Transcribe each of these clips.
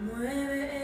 Mueve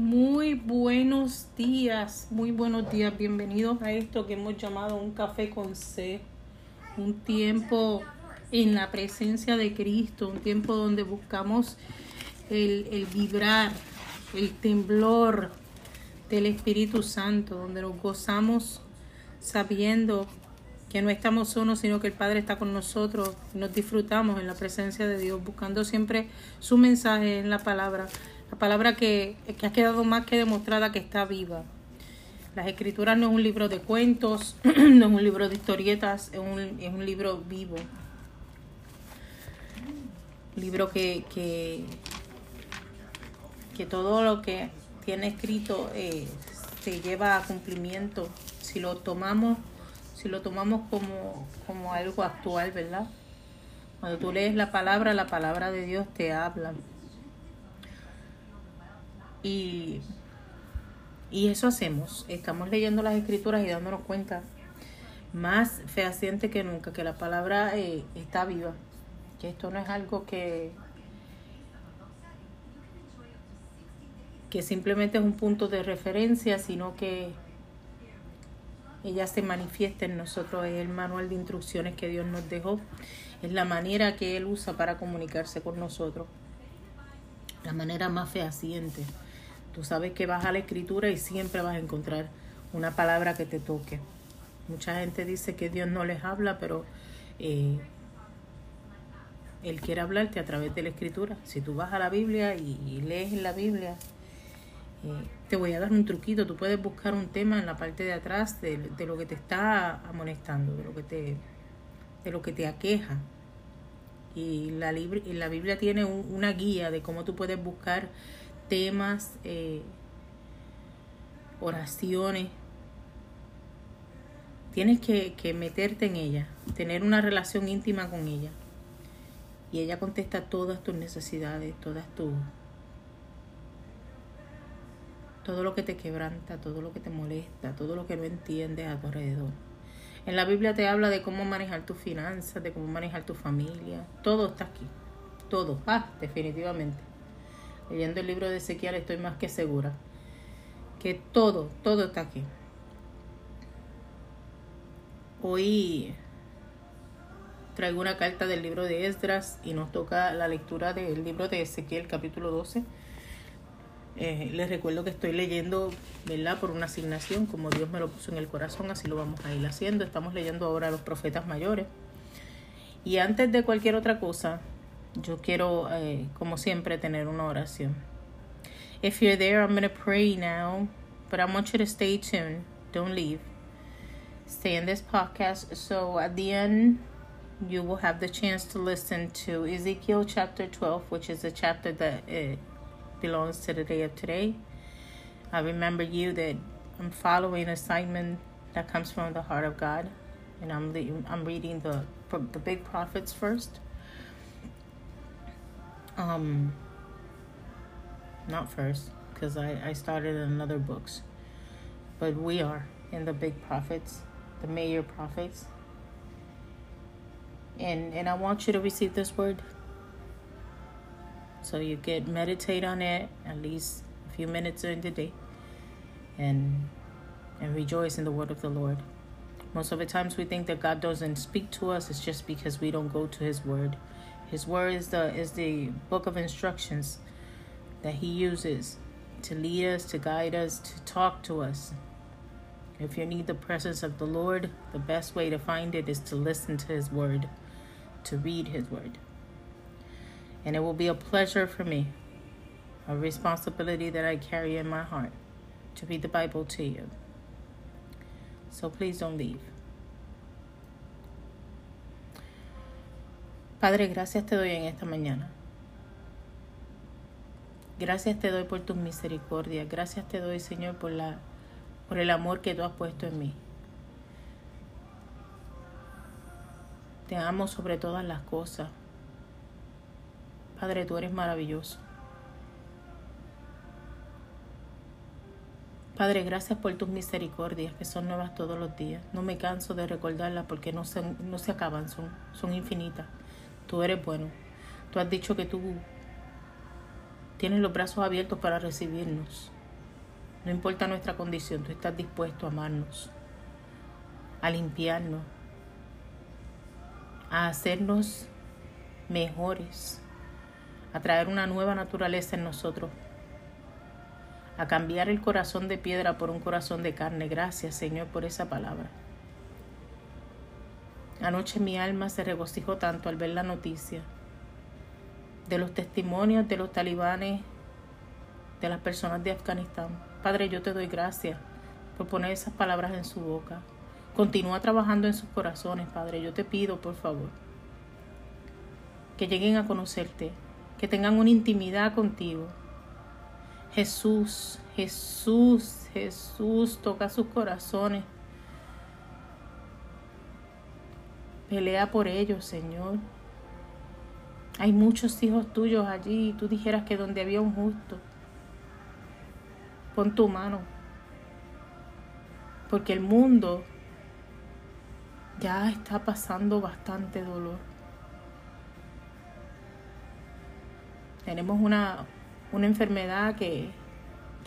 Muy buenos días, muy buenos días. Bienvenidos a esto que hemos llamado un café con C. Un tiempo en la presencia de Cristo, un tiempo donde buscamos el, el vibrar, el temblor del Espíritu Santo, donde nos gozamos sabiendo que no estamos solos, sino que el Padre está con nosotros, nos disfrutamos en la presencia de Dios, buscando siempre su mensaje en la palabra, la palabra que, que ha quedado más que demostrada que está viva. Las escrituras no es un libro de cuentos, no es un libro de historietas, es un, es un libro vivo. Libro que, que, que todo lo que tiene escrito eh, se lleva a cumplimiento si lo tomamos si lo tomamos como, como algo actual, ¿verdad? Cuando tú lees la palabra, la palabra de Dios te habla. Y, y eso hacemos. Estamos leyendo las escrituras y dándonos cuenta más fehaciente que nunca que la palabra eh, está viva. Que esto no es algo que, que simplemente es un punto de referencia, sino que ella se manifiesta en nosotros, es el manual de instrucciones que Dios nos dejó, es la manera que Él usa para comunicarse con nosotros, la manera más fehaciente. Tú sabes que vas a la escritura y siempre vas a encontrar una palabra que te toque. Mucha gente dice que Dios no les habla, pero eh, Él quiere hablarte a través de la escritura. Si tú vas a la Biblia y, lees en la Biblia, eh, te voy a dar un truquito. Tú puedes buscar un tema en la parte de atrás de, lo que te está amonestando, de lo que te, de lo que te aqueja. Y la, y la Biblia tiene un, una guía de cómo tú puedes buscar temas, eh, oraciones. Tienes que, que meterte en ella, tener una relación íntima con ella. Y ella contesta todas tus necesidades, todas tus todo lo que te quebranta, todo lo que te molesta, todo lo que no entiendes a tu alrededor. En la Biblia te habla de cómo manejar tus finanzas, de cómo manejar tu familia. Todo está aquí. Todo. Ah, definitivamente. Leyendo el libro de Ezequiel estoy más que segura que todo, todo está aquí. Hoy traigo una carta del libro de Esdras y nos toca la lectura del libro de Ezequiel capítulo 12 eh, les recuerdo que estoy leyendo, ¿verdad? Por una asignación, como Dios me lo puso en el corazón, así lo vamos a ir haciendo. Estamos leyendo ahora los profetas mayores. Y antes de cualquier otra cosa, yo quiero, eh, como siempre, tener una oración. If you're there, I'm going to pray now, but I want you to stay tuned. Don't leave. Stay in this podcast. So at the end, you will have the chance to listen to Ezekiel chapter 12, which is the chapter that uh, belongs to the day of today. I remember you that I'm following assignment that comes from the heart of God, and I'm le- I'm reading the the big prophets first. Um, not first because I I started in other books, but we are in the big prophets, the major prophets. And and I want you to receive this word so you get meditate on it at least a few minutes during the day and and rejoice in the word of the Lord. Most of the times we think that God doesn't speak to us, it's just because we don't go to his word. His word is the is the book of instructions that he uses to lead us, to guide us, to talk to us. If you need the presence of the Lord, the best way to find it is to listen to his word, to read his word and it will be a pleasure for me, a responsibility that I carry in my heart to read the Bible to you. So please don't leave. Padre, gracias te doy en esta mañana. Gracias te doy por tus misericordias. Gracias te doy, Señor, por la por el amor que tú has puesto en mí. Te amo sobre todas las cosas. Padre, tú eres maravilloso. Padre, gracias por tus misericordias que son nuevas todos los días. No me canso de recordarlas porque no se, no se acaban, son, son infinitas. Tú eres bueno. Tú has dicho que tú tienes los brazos abiertos para recibirnos. No importa nuestra condición, tú estás dispuesto a amarnos, a limpiarnos, a hacernos mejores, a traer una nueva naturaleza en nosotros, a cambiar el corazón de piedra por un corazón de carne. Gracias, Señor, por esa palabra. Anoche mi alma se regocijó tanto al ver la noticia de los testimonios de los talibanes, de las personas de Afganistán. Padre, yo te doy gracias por poner esas palabras en su boca. Continúa trabajando en sus corazones, Padre. Yo te pido, por favor, que lleguen a conocerte, que tengan una intimidad contigo. Jesús, Jesús, Jesús, toca sus corazones. Pelea por ellos, Señor. Hay muchos hijos tuyos allí y tú dijeras que donde había un justo, pon tu mano. Porque el mundo ya está pasando bastante dolor. Tenemos una, una enfermedad que,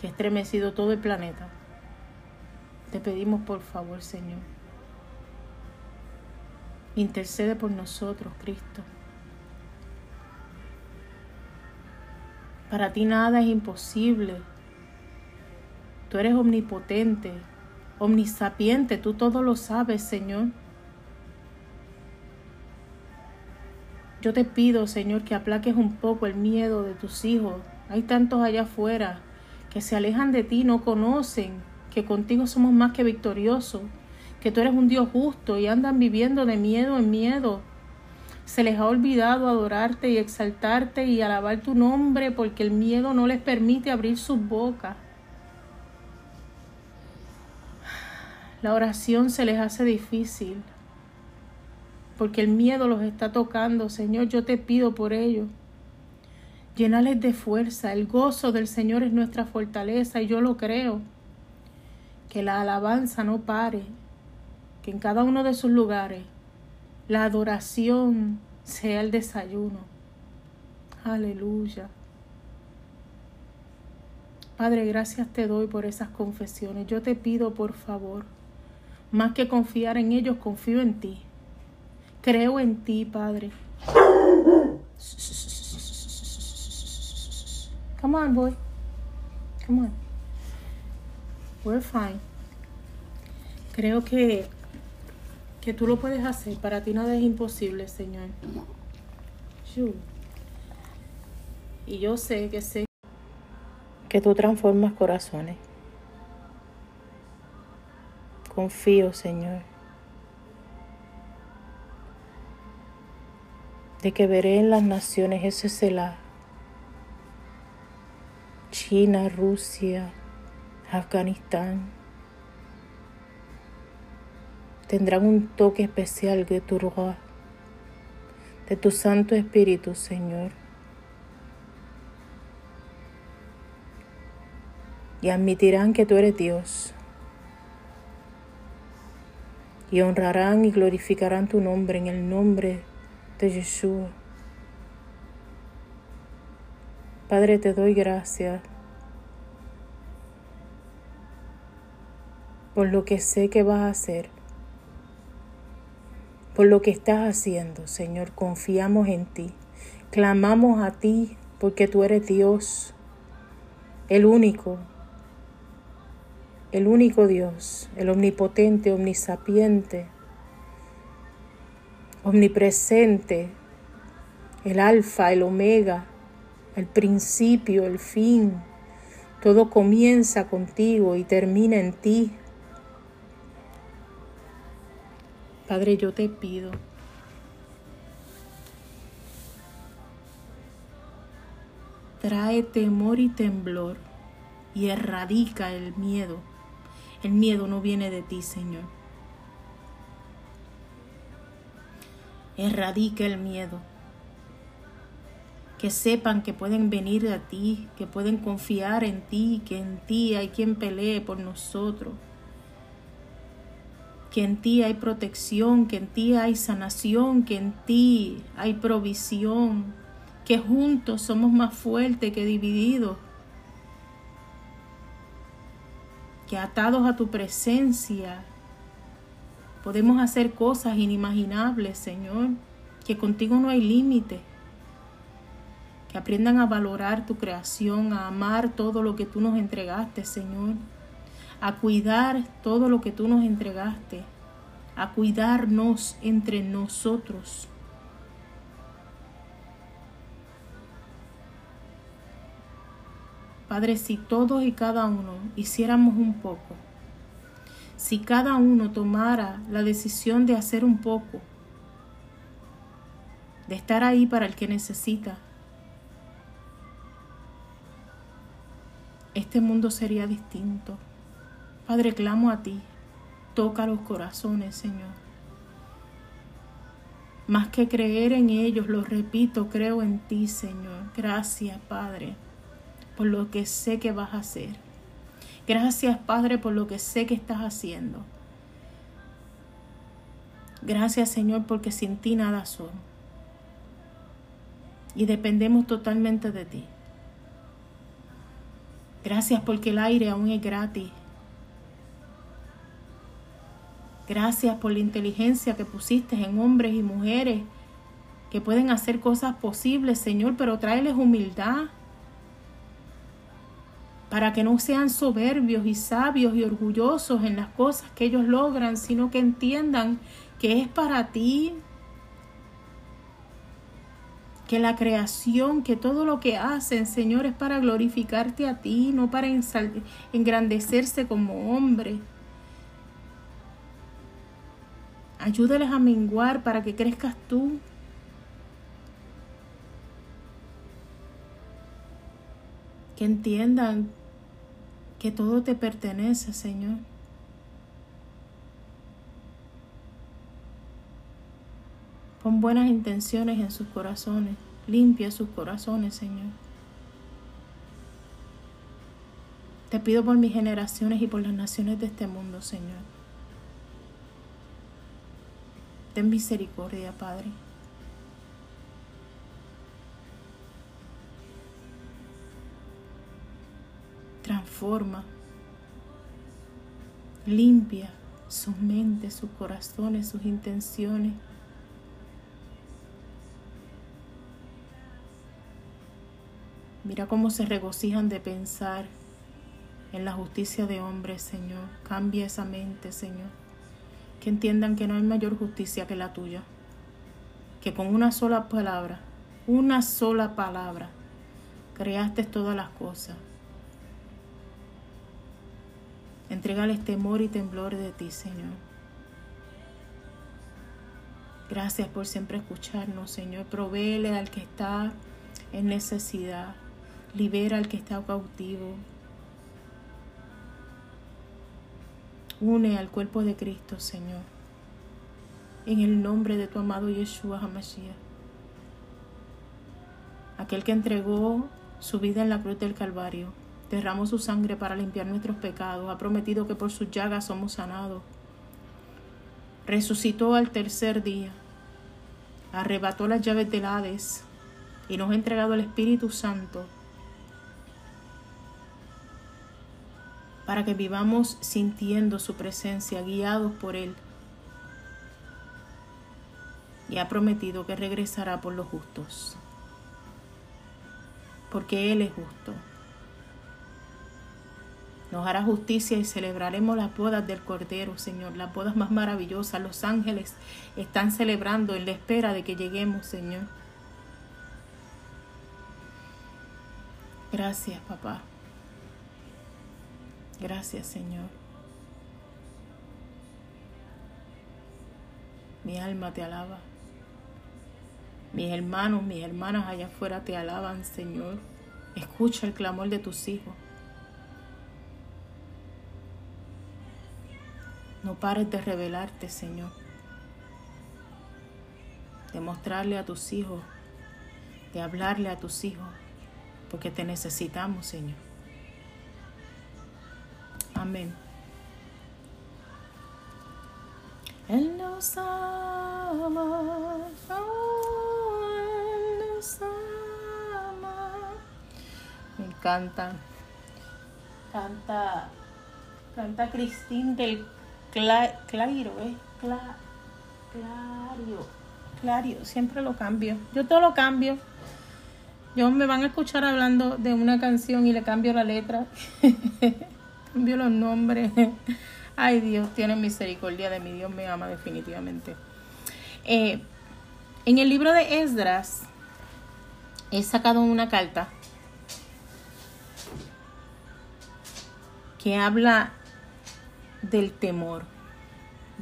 que ha estremecido todo el planeta. Te pedimos por favor, Señor. Intercede por nosotros, Cristo. Para ti nada es imposible. Tú eres omnipotente, omnisapiente, tú todo lo sabes, Señor. Yo te pido, Señor, que aplaques un poco el miedo de tus hijos. Hay tantos allá afuera que se alejan de ti, no conocen que contigo somos más que victoriosos, que tú eres un Dios justo y andan viviendo de miedo en miedo. Se les ha olvidado adorarte y exaltarte y alabar tu nombre porque el miedo no les permite abrir sus bocas. La oración se les hace difícil porque el miedo los está tocando. Señor, yo te pido por ello. Llenales de fuerza. El gozo del Señor es nuestra fortaleza y yo lo creo. Que la alabanza no pare. Que en cada uno de sus lugares la adoración sea el desayuno. Aleluya. Padre, gracias te doy por esas confesiones. Yo te pido, por favor, más que confiar en ellos, confío en ti. Creo en ti, Padre. Come on, boy. Come on. We're fine. Creo que que tú lo puedes hacer. Para ti nada es imposible, Señor. Y yo sé que sé que tú transformas corazones. Confío, Señor, de que veré en las naciones ese Selah. China, Rusia, Afganistán, tendrán un toque especial de tu Ruah, de tu Santo Espíritu, Señor. Y admitirán que tú eres Dios. Y honrarán y glorificarán tu nombre en el nombre de Yeshua. Padre, te doy gracias por lo que sé que vas a hacer por lo que estás haciendo, Señor. Confiamos en ti. Clamamos a ti porque tú eres Dios, el único, el único Dios, el omnipotente, omnisapiente, omnipresente, el alfa, el omega, el principio, el fin. Todo comienza contigo y termina en ti. Padre, yo te pido trae temor y temblor y erradica el miedo. El miedo no viene de ti, Señor. Erradica el miedo. Que sepan que pueden venir a ti, que pueden confiar en ti, que en ti hay quien pelee por nosotros que en ti hay protección, que en ti hay sanación, que en ti hay provisión, que juntos somos más fuertes que divididos, que atados a tu presencia podemos hacer cosas inimaginables, Señor. que contigo no hay límite, que aprendan a valorar tu creación, a amar todo lo que tú nos entregaste, Señor, a cuidar todo lo que tú nos entregaste, a cuidarnos entre nosotros. Padre, si todos y cada uno hiciéramos un poco, si cada uno tomara la decisión de hacer un poco, de estar ahí para el que necesita, este mundo sería distinto. Padre, clamo a ti, toca los corazones, Señor. Más que creer en ellos, lo repito, creo en ti, Señor. Gracias, Padre, por lo que sé que vas a hacer. Gracias, Padre, por lo que sé que estás haciendo. Gracias, Señor, porque sin ti nada somos. Y dependemos totalmente de ti. Gracias porque el aire aún es gratis. Gracias por la inteligencia que pusiste en hombres y mujeres que pueden hacer cosas posibles, Señor, pero tráeles humildad para que no sean soberbios y sabios y orgullosos en las cosas que ellos logran, sino que entiendan que es para ti, que la creación, que todo lo que hacen, Señor, es para glorificarte a ti, no para engrandecerse como hombre. Ayúdales a menguar para que crezcas tú. Que entiendan que todo te pertenece, Señor. Pon buenas intenciones en sus corazones. Limpia sus corazones, Señor. Te pido por mis generaciones y por las naciones de este mundo, Señor. Ten misericordia, Padre. Transforma, limpia sus mentes, sus corazones, sus intenciones. Mira cómo se regocijan de pensar en la justicia de hombres, Señor. Cambia esa mente, Señor. Que entiendan que no hay mayor justicia que la tuya. Que con una sola palabra, una sola palabra, creaste todas las cosas. Entrégales temor y temblor de ti, Señor. Gracias por siempre escucharnos, Señor. Provéele al que está en necesidad. Libera al que está cautivo. Une al cuerpo de Cristo, Señor. En el nombre de tu amado Yeshua HaMashiach. Aquel que entregó su vida en la cruz del Calvario, derramó su sangre para limpiar nuestros pecados, ha prometido que por sus llagas somos sanados. Resucitó al tercer día, arrebató las llaves del Hades y nos ha entregado el Espíritu Santo para que vivamos sintiendo su presencia, guiados por Él. Y ha prometido que regresará por los justos, porque Él es justo. Nos hará justicia y celebraremos las bodas del Cordero, Señor, las bodas más maravillosas. Los ángeles están celebrando en la espera de que lleguemos, Señor. Gracias, papá. Gracias, Señor. Mi alma te alaba. Mis hermanos, mis hermanas allá afuera te alaban, Señor. Escucha el clamor de tus hijos. No pares de revelarte, Señor. De mostrarle a tus hijos, de hablarle a tus hijos, porque te necesitamos, Señor. Amén. Él nos ama, oh, Él nos ama. Me encanta. Canta, canta Cristín del Cla, Clairo, ¿eh? Cla, Clario. Claro, siempre lo cambio. Yo todo lo cambio. Yo me van a escuchar hablando de una canción y le cambio la letra. cambio los nombres. Ay, Dios tiene misericordia de mí. Dios me ama definitivamente. Eh, en el libro de Esdras he sacado una carta que habla del temor,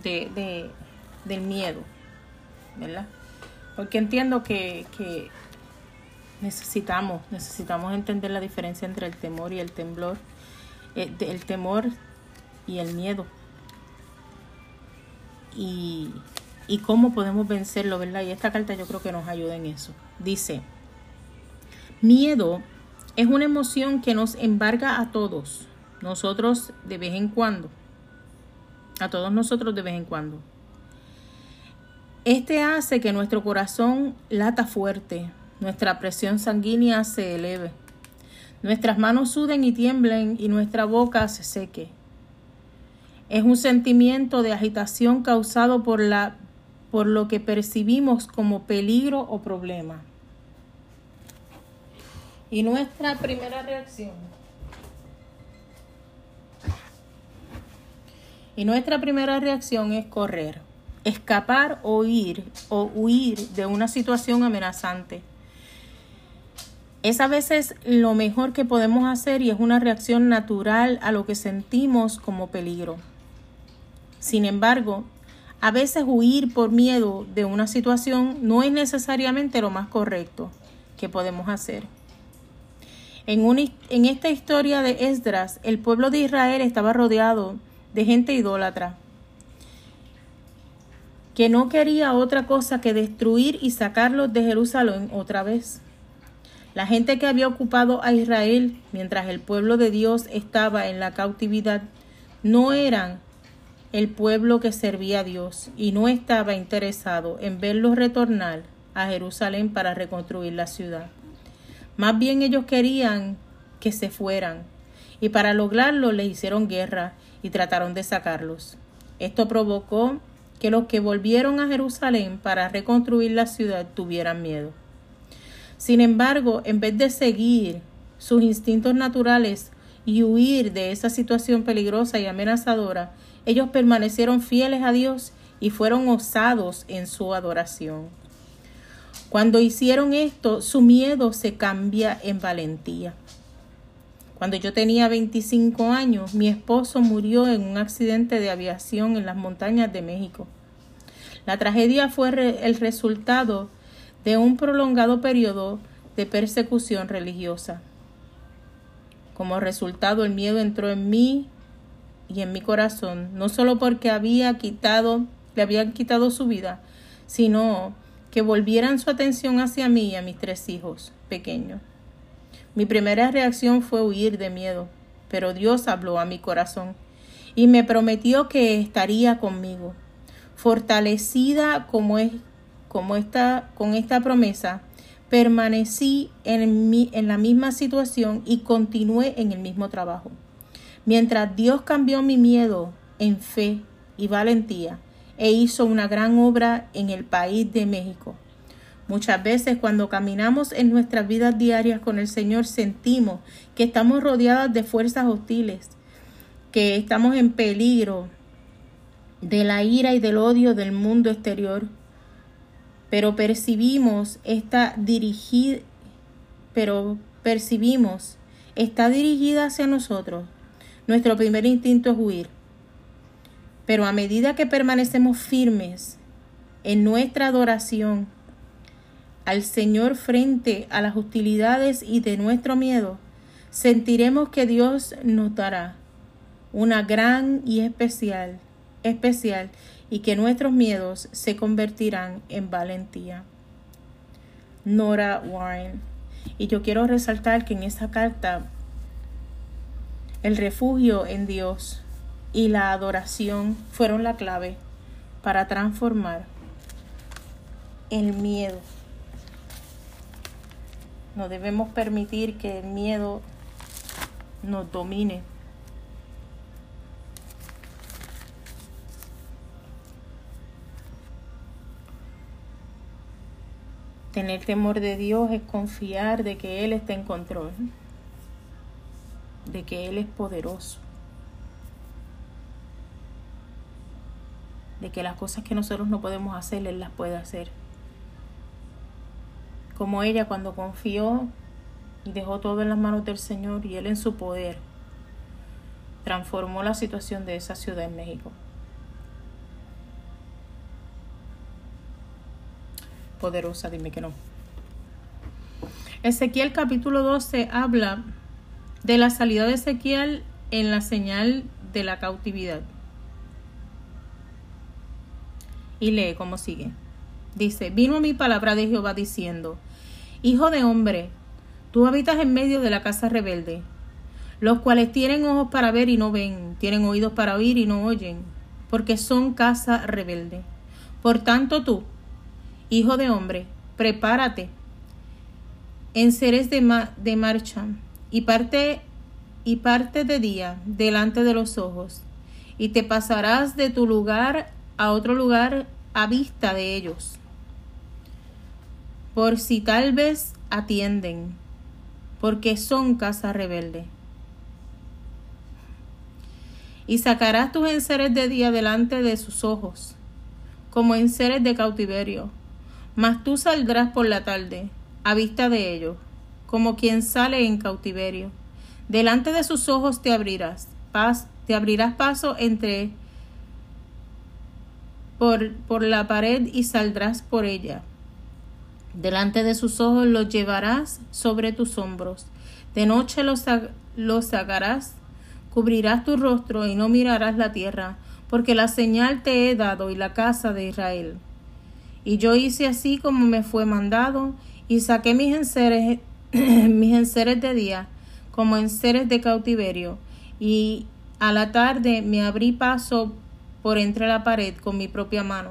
de, de- del miedo, ¿verdad? Porque entiendo que, que necesitamos, necesitamos entender la diferencia entre el temor y el temblor, el temor y el miedo. Y, y cómo podemos vencerlo, ¿verdad? Y esta carta yo creo que nos ayuda en eso. Dice, miedo es una emoción que nos embarga a todos, nosotros de vez en cuando, a todos nosotros de vez en cuando. Este hace que nuestro corazón lata fuerte, nuestra presión sanguínea se eleve, nuestras manos suden y tiemblen y nuestra boca se seque. Es un sentimiento de agitación causado por, la, por lo que percibimos como peligro o problema. Y nuestra primera reacción. Y nuestra primera reacción es correr, escapar o huir o huir de una situación amenazante. Es a veces lo mejor que podemos hacer y es una reacción natural a lo que sentimos como peligro. Sin embargo, a veces huir por miedo de una situación no es necesariamente lo más correcto que podemos hacer. En, en esta historia de Esdras, el pueblo de Israel estaba rodeado de gente idólatra que no quería otra cosa que destruir y sacarlos de Jerusalén otra vez. La gente que había ocupado a Israel mientras el pueblo de Dios estaba en la cautividad no eran el pueblo que servía a Dios y no estaba interesado en verlos retornar a Jerusalén para reconstruir la ciudad. Más bien ellos querían que se fueran y para lograrlo le hicieron guerra y trataron de sacarlos. Esto provocó que los que volvieron a Jerusalén para reconstruir la ciudad tuvieran miedo. Sin embargo, en vez de seguir sus instintos naturales y huir de esa situación peligrosa y amenazadora, ellos permanecieron fieles a Dios y fueron osados en su adoración. Cuando hicieron esto, su miedo se cambia en valentía. Cuando yo tenía 25 años, mi esposo murió en un accidente de aviación en las montañas de México. La tragedia fue el resultado de un prolongado periodo de persecución religiosa. Como resultado, el miedo entró en mí y en mi corazón, no solo porque había quitado, le habían quitado su vida, sino que volvieran su atención hacia mí y a mis tres hijos pequeños. Mi primera reacción fue huir de miedo, pero Dios habló a mi corazón y me prometió que estaría conmigo. Fortalecida como es como esta, con esta promesa, permanecí en, mi, en la misma situación y continué en el mismo trabajo. Mientras Dios cambió mi miedo en fe y valentía e hizo una gran obra en el país de México. Muchas veces cuando caminamos en nuestras vidas diarias con el Señor sentimos que estamos rodeadas de fuerzas hostiles, que estamos en peligro de la ira y del odio del mundo exterior. Pero percibimos esta dirigida, pero percibimos está dirigida hacia nosotros. Nuestro primer instinto es huir. Pero a medida que permanecemos firmes en nuestra adoración al Señor frente a las hostilidades y de nuestro miedo, sentiremos que Dios nos dará una gran y especial, especial, y que nuestros miedos se convertirán en valentía. Nora Warren. Y yo quiero resaltar que en esa carta el refugio en Dios y la adoración fueron la clave para transformar el miedo. No debemos permitir que el miedo nos domine. Tener temor de Dios es confiar de que Él está en control, de que Él es poderoso, de que las cosas que nosotros no podemos hacer, Él las puede hacer. Como ella cuando confió y dejó todo en las manos del Señor y Él en su poder, transformó la situación de esa ciudad en México. Poderosa, dime que no. Ezequiel capítulo 12 habla de la salida de Ezequiel en la señal de la cautividad. Y lee como sigue. Dice, vino a mi palabra de Jehová diciendo, Hijo de hombre, tú habitas en medio de la casa rebelde, los cuales tienen ojos para ver y no ven, tienen oídos para oír y no oyen, porque son casa rebelde. Por tanto tú, hijo de hombre, prepárate, en seres de, ma de marcha, y parte, y parte de día delante de los ojos, y te pasarás de tu lugar a otro lugar a vista de ellos, por si tal vez atienden, porque son casa rebelde. Y sacarás tus enseres de día delante de sus ojos, como enseres de cautiverio, mas tú saldrás por la tarde, a vista de ellos, como quien sale en cautiverio. Delante de sus ojos te abrirás, paz, te abrirás paso entre por, por la pared y saldrás por ella. Delante de sus ojos los llevarás sobre tus hombros. De noche los, los sacarás, cubrirás tu rostro y no mirarás la tierra, porque la señal te he dado y la casa de Israel. Y yo hice así como me fue mandado, y saqué mis enseres, mis enseres de día, como enseres de cautiverio, y a la tarde me abrí paso por entre la pared con mi propia mano.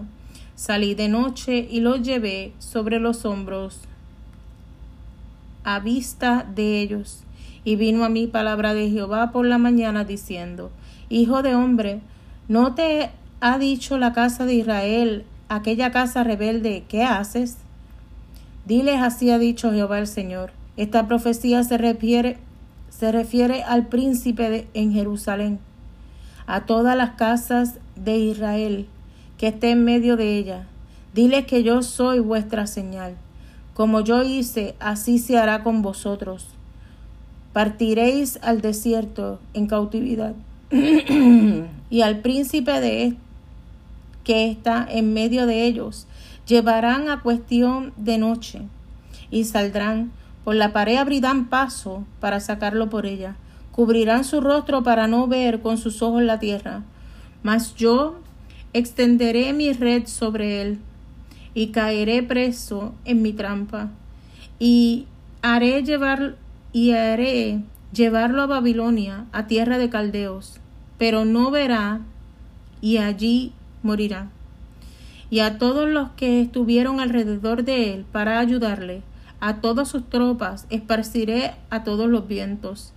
Salí de noche y los llevé sobre los hombros a vista de ellos. Y vino a mí palabra de Jehová por la mañana diciendo, Hijo de hombre, ¿no te ha dicho la casa de Israel, aquella casa rebelde, ¿qué haces? Diles así ha dicho Jehová el Señor. Esta profecía se refiere, se refiere al príncipe en Jerusalén, a todas las casas de Israel que esté en medio de ella. Diles que yo soy vuestra señal. Como yo hice, así se hará con vosotros. Partiréis al desierto en cautividad. y al príncipe de que está en medio de ellos llevarán a cuestión de noche y saldrán. Por la pared abrirán paso para sacarlo por ella. Cubrirán su rostro para no ver con sus ojos la tierra. Mas yo extenderé mi red sobre él y caeré preso en mi trampa. Y haré llevar y haré llevarlo a Babilonia a tierra de caldeos. Pero no verá y allí morirá y a todos los que estuvieron alrededor de él para ayudarle, a todas sus tropas esparciré a todos los vientos,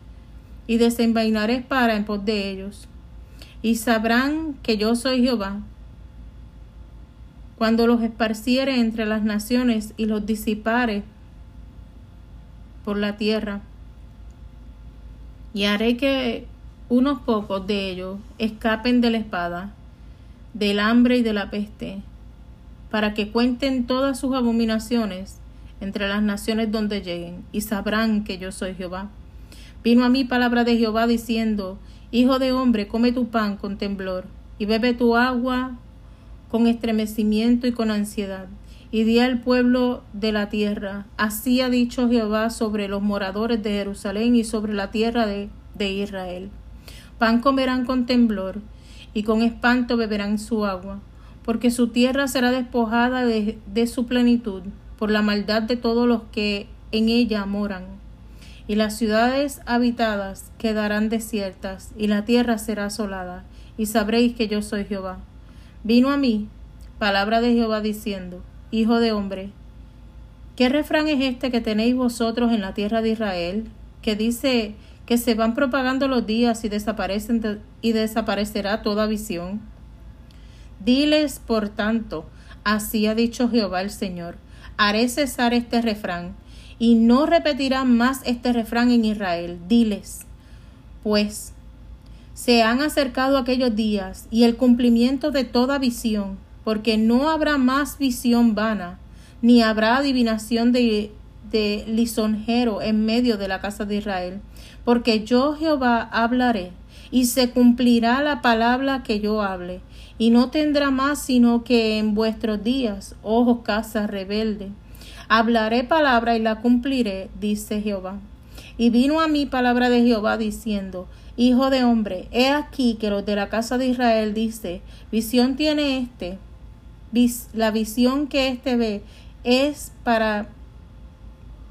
y desenvainaré espada en pos de ellos, y sabrán que yo soy Jehová. Cuando los esparciere entre las naciones y los disipare por la tierra, y haré que unos pocos de ellos escapen de la espada, del hambre y de la peste, para que cuenten todas sus abominaciones entre las naciones donde lleguen, y sabrán que yo soy Jehová. Vino a mí palabra de Jehová diciendo, Hijo de hombre, come tu pan con temblor, y bebe tu agua con estremecimiento y con ansiedad. Y di al pueblo de la tierra, así ha dicho Jehová sobre los moradores de Jerusalén y sobre la tierra de, de Israel. Pan comerán con temblor, y con espanto beberán su agua porque su tierra será despojada de, de, su plenitud por la maldad de todos los que en ella moran. Y las ciudades habitadas quedarán desiertas, y la tierra será asolada, y sabréis que yo soy Jehová. Vino a mí palabra de Jehová diciendo, Hijo de hombre, ¿qué refrán es este que tenéis vosotros en la tierra de Israel, que dice que se van propagando los días y desaparecen y desaparecerá toda visión? Diles, por tanto, así ha dicho Jehová el Señor, haré cesar este refrán, y no repetirán más este refrán en Israel. Diles, pues, se han acercado aquellos días y el cumplimiento de toda visión, porque no habrá más visión vana, ni habrá adivinación de, de lisonjero en medio de la casa de Israel, porque yo Jehová hablaré, y se cumplirá la palabra que yo hable, y no tendrá más sino que en vuestros días, ojos casa rebelde. Hablaré palabra y la cumpliré, dice Jehová. Y vino a mí palabra de Jehová diciendo, Hijo de hombre, he aquí que los de la casa de Israel dice, visión tiene este, vis- la visión que éste ve es para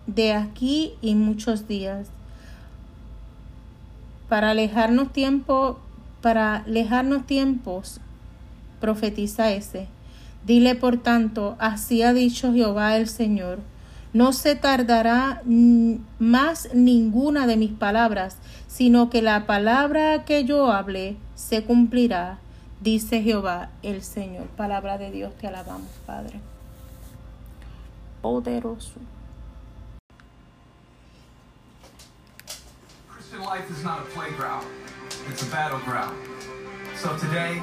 de aquí y muchos días, para alejarnos para alejarnos tiempos, profetiza ese. Dile por tanto, así ha dicho Jehová el Señor, no se tardará más ninguna de mis palabras, sino que la palabra que yo hable se cumplirá, dice Jehová el Señor. Palabra de Dios, te alabamos, Padre. Poderoso. Christian life is not a playground, it's a battleground. So today,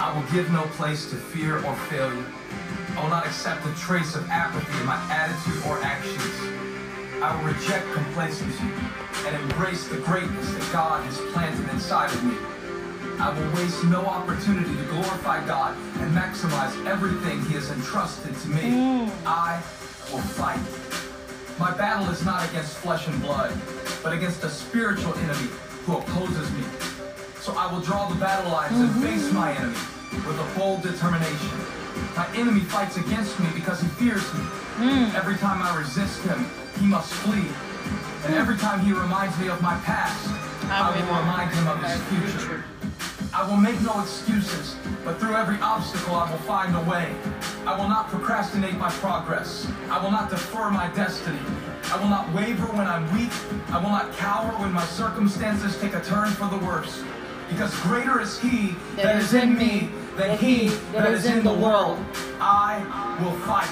I will give no place to fear or failure. I will not accept a trace of apathy in my attitude or actions. I will reject complacency and embrace the greatness that God has planted inside of me. I will waste no opportunity to glorify God and maximize everything He has entrusted to me. Mm. I will fight. My battle is not against flesh and blood, but against a spiritual enemy who opposes me. So I will draw the battle lines and face my enemy with a bold determination. My enemy fights against me because he fears me. Every time I resist him, he must flee. And every time he reminds me of my past, I will remind him of his future. I will make no excuses, but through every obstacle I will find a way. I will not procrastinate my progress. I will not defer my destiny. I will not waver when I'm weak. I will not cower when my circumstances take a turn for the worse. Because greater is he that is in me than he that is in the world. I will fight.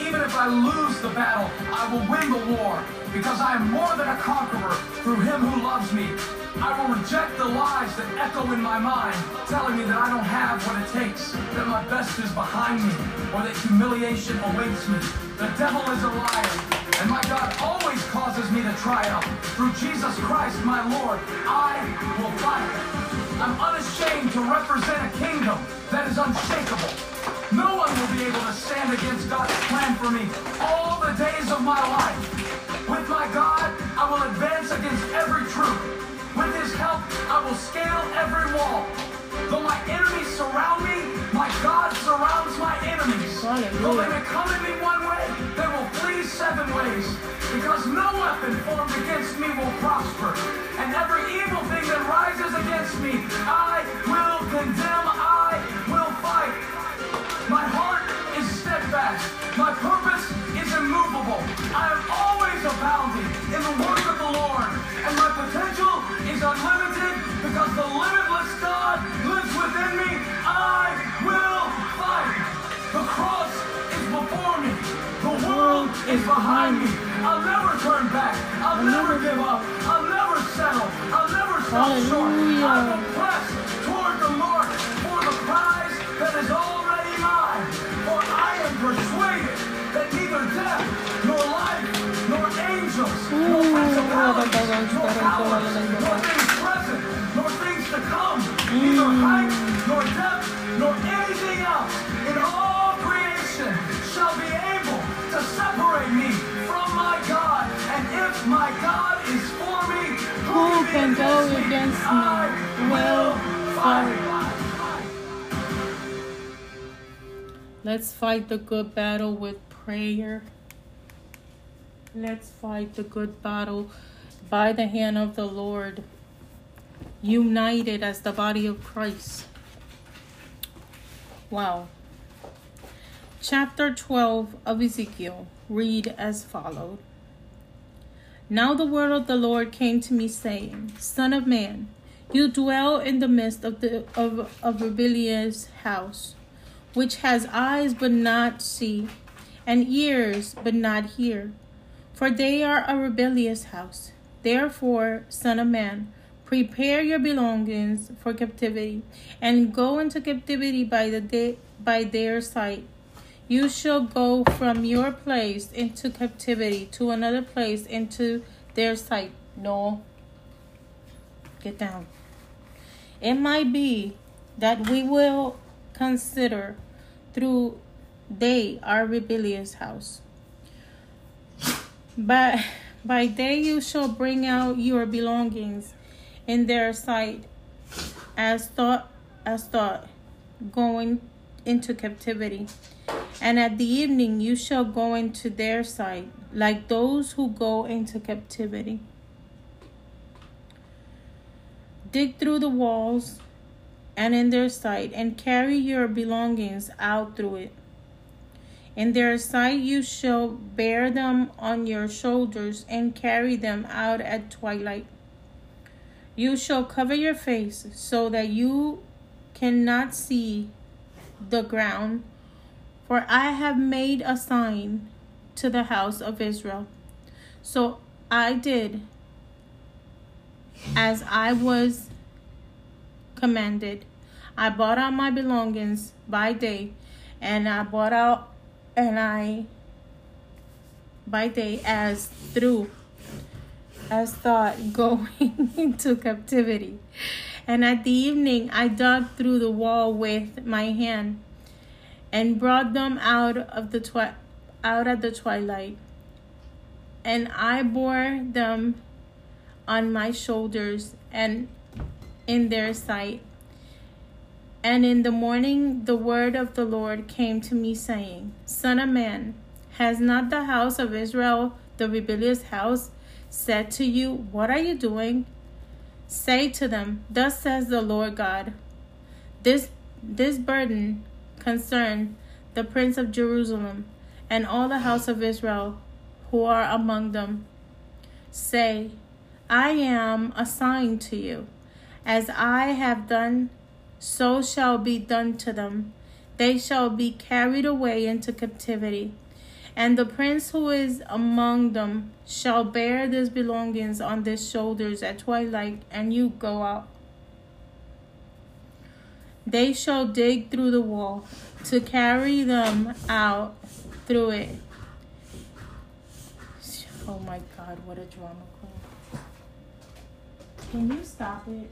Even if I lose the battle, I will win the war because I am more than a conqueror through him who loves me. I will reject the lies that echo in my mind, telling me that I don't have what it takes, that my best is behind me, or that humiliation awaits me. The devil is a liar, and my God always causes me to triumph. Through Jesus Christ, my Lord, I will fight. I'm unashamed to represent a kingdom that is unshakable. No one will be able to stand against God's plan for me all the days of my life. With my God, I will advance against every troop. With his help, I will scale every wall. Though my enemies surround me, my God surrounds my enemies. Though they may come at me one way, they will flee seven ways. Because no weapon formed against me will prosper. And every evil thing that rises against me, I will condemn, I will fight. My heart is steadfast. My purpose is immovable. I am always abounding in the Lord. And my potential is unlimited because the limitless God lives within me. I will fight. The cross is before me. The world is behind me. I'll never turn back. I'll never give up. I'll never settle. I'll never stop short. I will press toward the mark for the prize that is already mine. For I am persuaded that neither death, nor can go against me? fight. Let's fight the good battle with prayer. Let's fight the good battle by the hand of the Lord, united as the body of Christ. Wow. Chapter 12 of Ezekiel read as followed. Now the word of the Lord came to me, saying, Son of man, you dwell in the midst of the of, of rebellious house, which has eyes but not see, and ears, but not hear. For they are a rebellious house. Therefore, Son of Man, prepare your belongings for captivity, and go into captivity by the day, by their sight. You shall go from your place into captivity to another place into their sight. No. Get down. It might be that we will consider through they are rebellious house. But by day you shall bring out your belongings in their sight as thought as thought going into captivity. And at the evening you shall go into their sight, like those who go into captivity. Dig through the walls and in their sight, and carry your belongings out through it. In their sight you shall bear them on your shoulders and carry them out at twilight. You shall cover your face so that you cannot see the ground, for I have made a sign to the house of Israel. So I did as I was commanded. I bought out my belongings by day, and I bought out and I by day as through as thought going into captivity. And at the evening I dug through the wall with my hand and brought them out of the twi- out at the twilight. And I bore them on my shoulders and in their sight. And in the morning the word of the Lord came to me, saying, Son of man, has not the house of Israel, the rebellious house, said to you, What are you doing? Say to them, Thus says the Lord God, This this burden concern the prince of Jerusalem and all the house of Israel who are among them. Say, I am assigned to you, as I have done so shall be done to them. They shall be carried away into captivity. And the prince who is among them shall bear these belongings on his shoulders at twilight, and you go out. They shall dig through the wall to carry them out through it. Oh my God, what a drama queen. Can you stop it?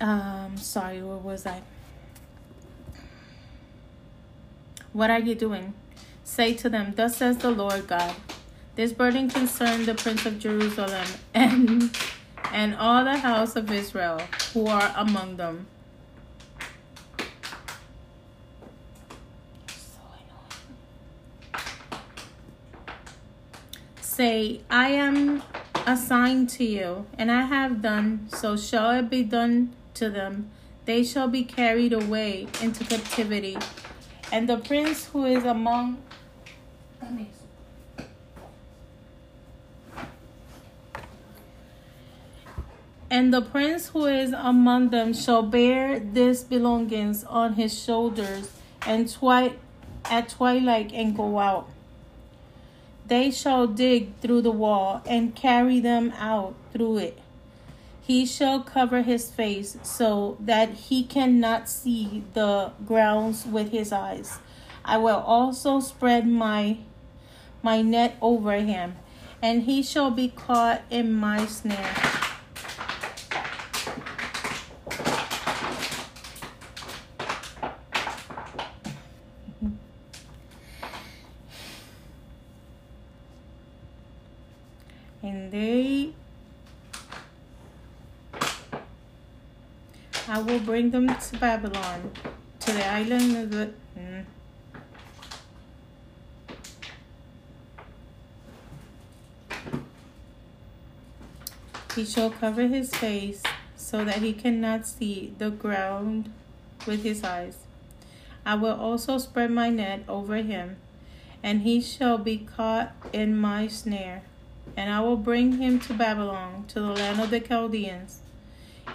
Um, sorry, where was I? What are you doing? Say to them, Thus says the Lord God. This burden concerned the prince of Jerusalem and and all the house of Israel who are among them. Say, I am assigned to you, and I have done, so shall it be done to them. They shall be carried away into captivity. And the prince who is among And the prince who is among them shall bear these belongings on his shoulders, and twi- at twilight and go out. They shall dig through the wall and carry them out through it. He shall cover his face so that he cannot see the grounds with his eyes. I will also spread my my net over him, and he shall be caught in my snare. and they Bring them to Babylon, to the island of the. mm. He shall cover his face so that he cannot see the ground with his eyes. I will also spread my net over him, and he shall be caught in my snare. And I will bring him to Babylon, to the land of the Chaldeans.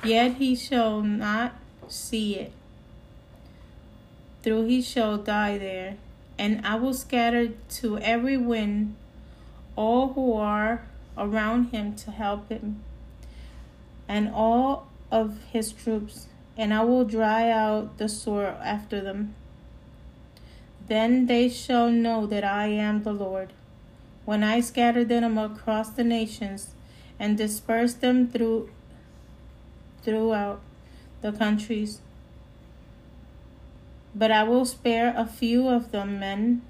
Yet he shall not see it. Through he shall die there, and I will scatter to every wind all who are around him to help him, and all of his troops, and I will dry out the sword after them. Then they shall know that I am the Lord, when I scatter them across the nations and disperse them through throughout the countries. But I will spare a few of the men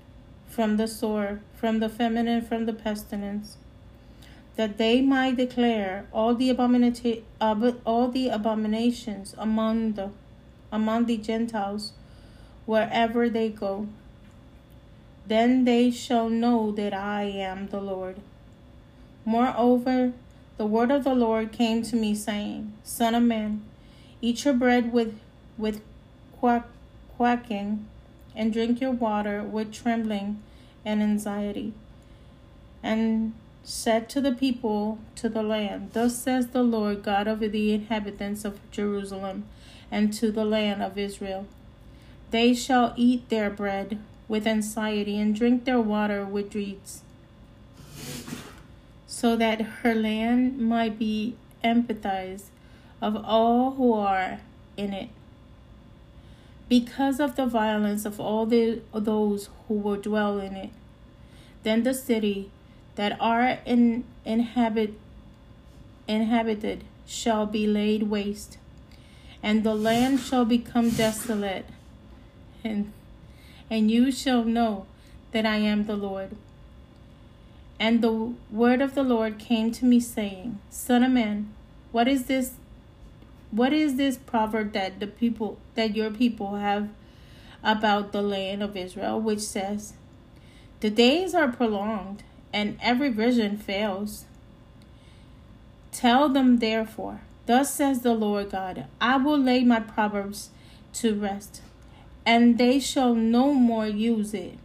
from the sword, from the famine, from the pestilence, that they might declare all the abominati- ab- all the abominations among the among the Gentiles wherever they go. Then they shall know that I am the Lord. Moreover, the word of the Lord came to me, saying, Son of man, eat your bread with with quack, quacking, and drink your water with trembling and anxiety. And said to the people to the land, Thus says the Lord God of the inhabitants of Jerusalem and to the land of Israel. They shall eat their bread with anxiety and drink their water with dreams, so that her land might be empathized of all who are in it. Because of the violence of all the those who will dwell in it, then the city that are in inhabit inhabited shall be laid waste, and the land shall become desolate, and and you shall know that I am the Lord. And the word of the Lord came to me, saying, Son of man, what is this? What is this proverb that the people that your people have about the land of Israel, which says, The days are prolonged, and every vision fails? Tell them therefore, Thus says the Lord God, I will lay my proverbs to rest and they shall no more use it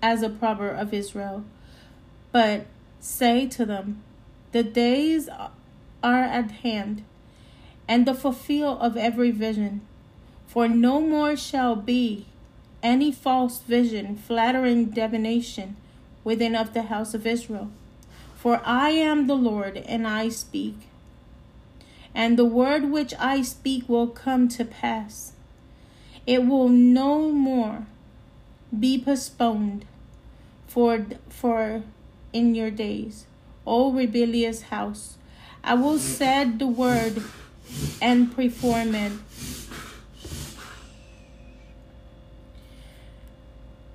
as a proverb of Israel, but say to them, The days are at hand, and the fulfill of every vision. For no more shall be any false vision, flattering divination within of the house of Israel. For I am the Lord, and I speak. And the word which I speak will come to pass. It will no more be postponed for for in your days, O rebellious house. I will set the word and perform it.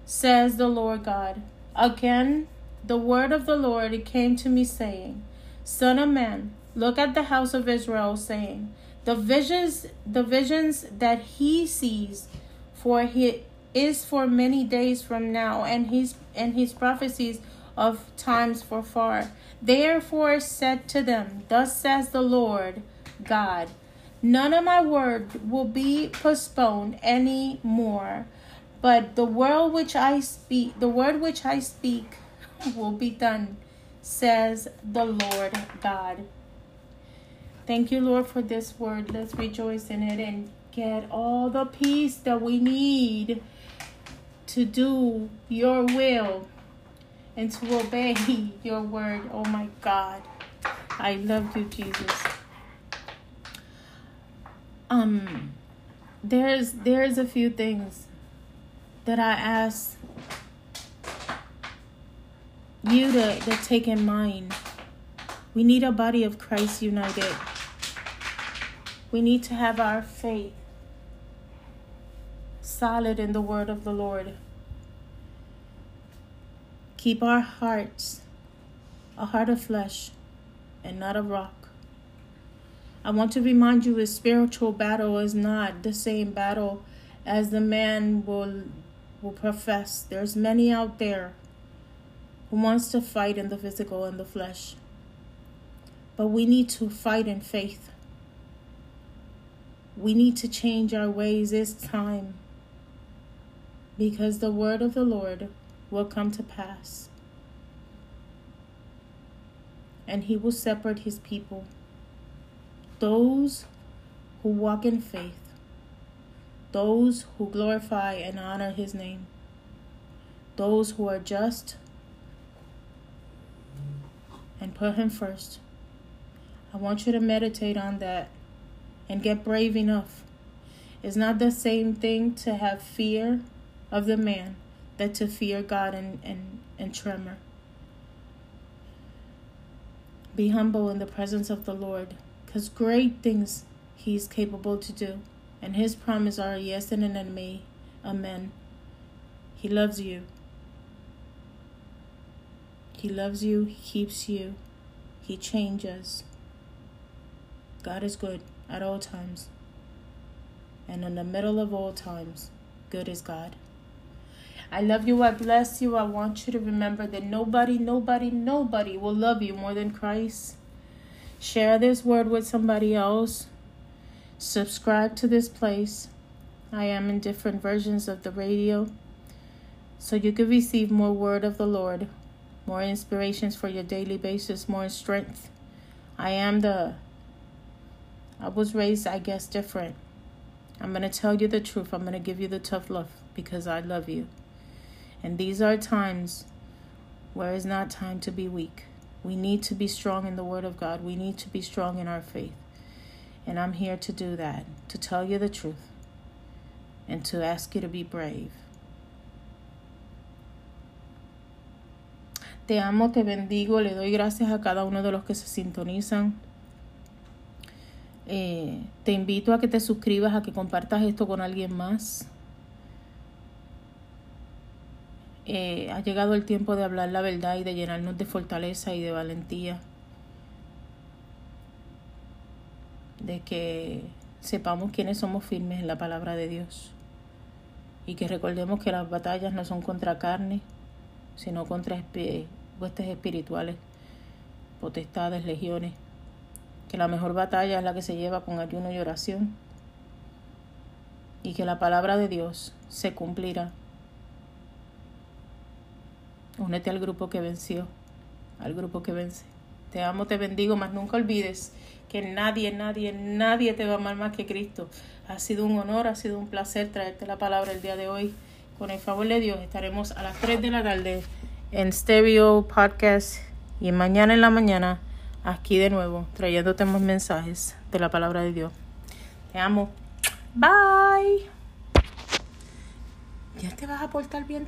Says the Lord God. Again, the word of the Lord came to me, saying, Son of man, look at the house of Israel, saying, the visions the visions that he sees for he is for many days from now and his and his prophecies of times for far therefore said to them thus says the lord god none of my word will be postponed any more but the word which i speak the word which i speak will be done says the lord god Thank you, Lord, for this word. Let's rejoice in it and get all the peace that we need to do your will and to obey your word. Oh my God. I love you, Jesus. Um there's there's a few things that I ask you to, to take in mind. We need a body of Christ united. We need to have our faith solid in the word of the Lord. Keep our hearts a heart of flesh and not of rock. I want to remind you a spiritual battle is not the same battle as the man will will profess. There's many out there who wants to fight in the physical and the flesh. But we need to fight in faith. We need to change our ways. It's time. Because the word of the Lord will come to pass. And he will separate his people. Those who walk in faith those who glorify and honor his name, those who are just and put him first. I want you to meditate on that and get brave enough. It's not the same thing to have fear of the man that to fear God and, and, and tremor. Be humble in the presence of the Lord, because great things He's capable to do, and His promise are yes and an amen. Amen. He loves you. He loves you. He keeps you. He changes. God is good at all times. And in the middle of all times, good is God. I love you. I bless you. I want you to remember that nobody, nobody, nobody will love you more than Christ. Share this word with somebody else. Subscribe to this place. I am in different versions of the radio. So you can receive more word of the Lord, more inspirations for your daily basis, more strength. I am the, I was raised, I guess, different. I'm going to tell you the truth. I'm going to give you the tough love because I love you. And these are times where it's not time to be weak. We need to be strong in the Word of God. We need to be strong in our faith. And I'm here to do that, to tell you the truth, and to ask you to be brave. Te amo, te bendigo, le doy gracias a cada uno de los que se sintonizan. Eh, te invito a que te suscribas, a que compartas esto con alguien más. Eh, ha llegado el tiempo de hablar la verdad y de llenarnos de fortaleza y de valentía. De que sepamos quiénes somos firmes en la palabra de Dios. Y que recordemos que las batallas no son contra carne, sino contra esp huestes espirituales, potestades, legiones. Que la mejor batalla es la que se lleva con ayuno y oración. Y que la palabra de Dios se cumplirá Únete al grupo que venció, al grupo que vence. Te amo, te bendigo, mas nunca olvides que nadie, nadie, nadie te va a amar más que Cristo. Ha sido un honor, ha sido un placer traerte la palabra el día de hoy. Con el favor de Dios estaremos a las 3 de la tarde en Stereo Podcast y mañana en la mañana aquí de nuevo trayéndote más mensajes de la palabra de Dios. Te amo. Bye. Ya te vas a portar bien.